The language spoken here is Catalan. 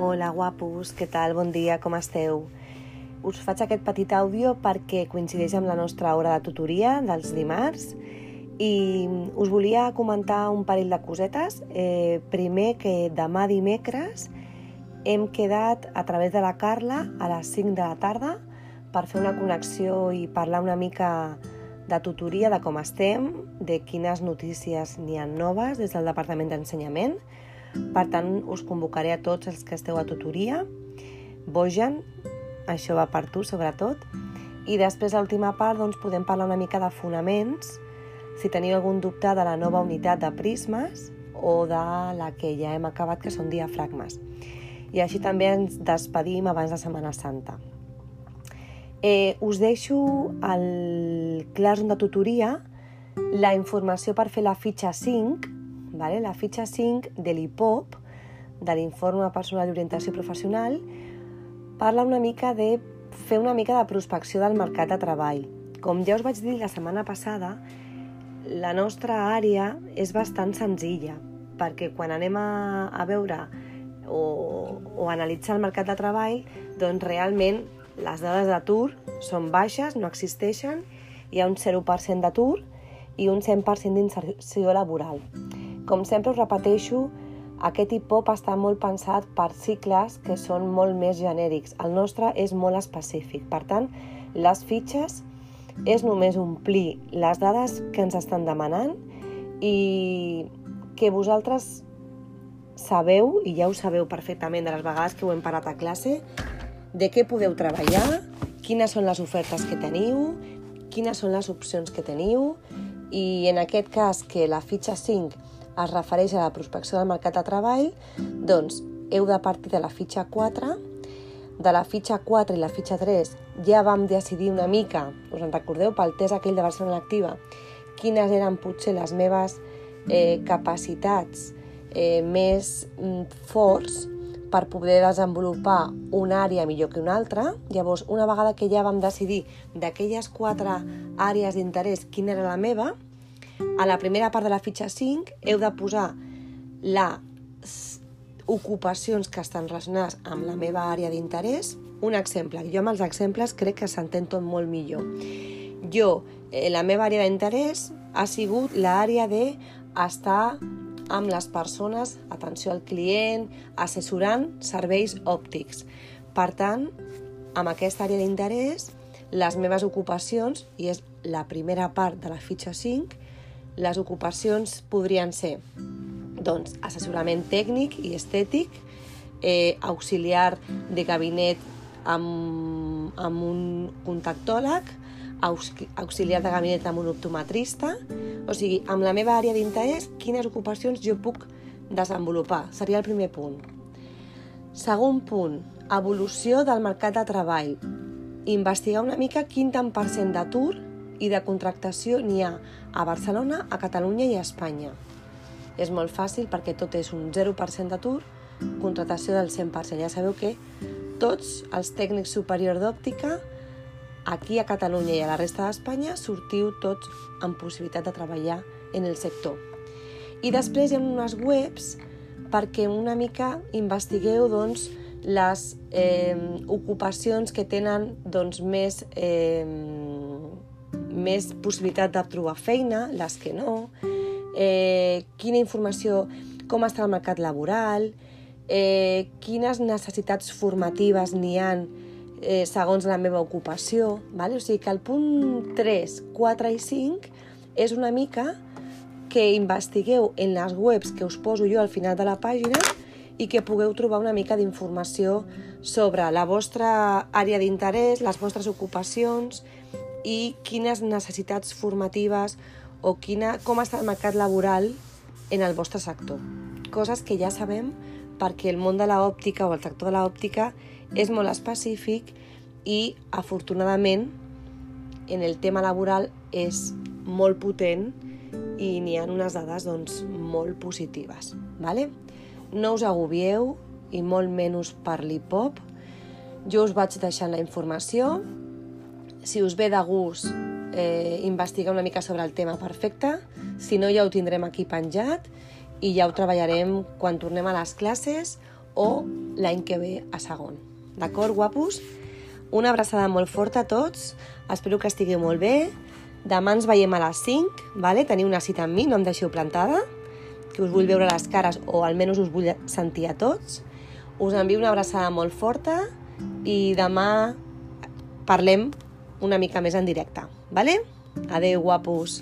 Hola, guapos, què tal? Bon dia, com esteu? Us faig aquest petit àudio perquè coincideix amb la nostra hora de tutoria dels dimarts i us volia comentar un parell de cosetes. Eh, primer, que demà dimecres hem quedat a través de la Carla a les 5 de la tarda per fer una connexió i parlar una mica de tutoria, de com estem, de quines notícies n'hi ha noves des del Departament d'Ensenyament, per tant, us convocaré a tots els que esteu a tutoria. Bojan, això va per tu, sobretot. I després, l'última part, doncs, podem parlar una mica de fonaments, si teniu algun dubte de la nova unitat de prismes o de la que ja hem acabat, que són diafragmes. I així també ens despedim abans de Setmana Santa. Eh, us deixo al Classroom de tutoria la informació per fer la fitxa 5, Vale? La fitxa 5 de l'IPOP, de l'Informe Personal d'Orientació Professional, parla una mica de fer una mica de prospecció del mercat de treball. Com ja us vaig dir la setmana passada, la nostra àrea és bastant senzilla, perquè quan anem a, a veure o, o analitzar el mercat de treball, doncs realment les dades d'atur són baixes, no existeixen, hi ha un 0% d'atur i un 100% d'inserció laboral. Com sempre us repeteixo, aquest hip-hop està molt pensat per cicles que són molt més genèrics. El nostre és molt específic. Per tant, les fitxes és només omplir les dades que ens estan demanant i que vosaltres sabeu, i ja ho sabeu perfectament de les vegades que ho hem parat a classe, de què podeu treballar, quines són les ofertes que teniu, quines són les opcions que teniu, i en aquest cas que la fitxa 5 es refereix a la prospecció del mercat de treball, doncs heu de partir de la fitxa 4. De la fitxa 4 i la fitxa 3 ja vam decidir una mica, us en recordeu, pel test aquell de Barcelona Activa, quines eren potser les meves eh, capacitats eh, més mm, forts per poder desenvolupar una àrea millor que una altra. Llavors, una vegada que ja vam decidir d'aquelles quatre àrees d'interès quina era la meva, a la primera part de la fitxa 5 heu de posar les ocupacions que estan relacionades amb la meva àrea d'interès. Un exemple, jo amb els exemples crec que s'entén tot molt millor. Jo, eh, la meva àrea d'interès ha sigut l'àrea de estar amb les persones, atenció al client, assessorant serveis òptics. Per tant, amb aquesta àrea d'interès, les meves ocupacions, i és la primera part de la fitxa 5, les ocupacions podrien ser doncs, assessorament tècnic i estètic, eh, auxiliar de gabinet amb, amb un contactòleg, auxiliar de gabinet amb un optometrista, o sigui, amb la meva àrea d'interès, quines ocupacions jo puc desenvolupar. Seria el primer punt. Segon punt, evolució del mercat de treball. Investigar una mica quin tant per cent d'atur i de contractació n'hi ha a Barcelona, a Catalunya i a Espanya. És molt fàcil perquè tot és un 0% d'atur, contratació del 100%. Ja sabeu que tots els tècnics superiors d'òptica aquí a Catalunya i a la resta d'Espanya sortiu tots amb possibilitat de treballar en el sector. I després hi ha unes webs perquè una mica investigueu doncs, les eh, ocupacions que tenen doncs, més eh, més possibilitat de trobar feina, les que no, eh, quina informació, com està el mercat laboral, eh, quines necessitats formatives n'hi han eh, segons la meva ocupació. Vale? O sigui que el punt 3, 4 i 5 és una mica que investigueu en les webs que us poso jo al final de la pàgina i que pugueu trobar una mica d'informació sobre la vostra àrea d'interès, les vostres ocupacions, i quines necessitats formatives o quina, com està el mercat laboral en el vostre sector. Coses que ja sabem perquè el món de l'òptica o el sector de l'òptica és molt específic i afortunadament en el tema laboral és molt potent i n'hi ha unes dades doncs, molt positives. Vale? No us agobieu i molt menys per l'hip-hop. Jo us vaig deixant la informació si us ve de gust eh, investigar una mica sobre el tema, perfecte. Si no, ja ho tindrem aquí penjat i ja ho treballarem quan tornem a les classes o l'any que ve a segon. D'acord, guapos? Una abraçada molt forta a tots, espero que estigui molt bé. Demà ens veiem a les 5, vale? teniu una cita amb mi, no em deixeu plantada, que us vull veure les cares o almenys us vull sentir a tots. Us envio una abraçada molt forta i demà parlem una mica més en directe, vale? Adeu, guapos!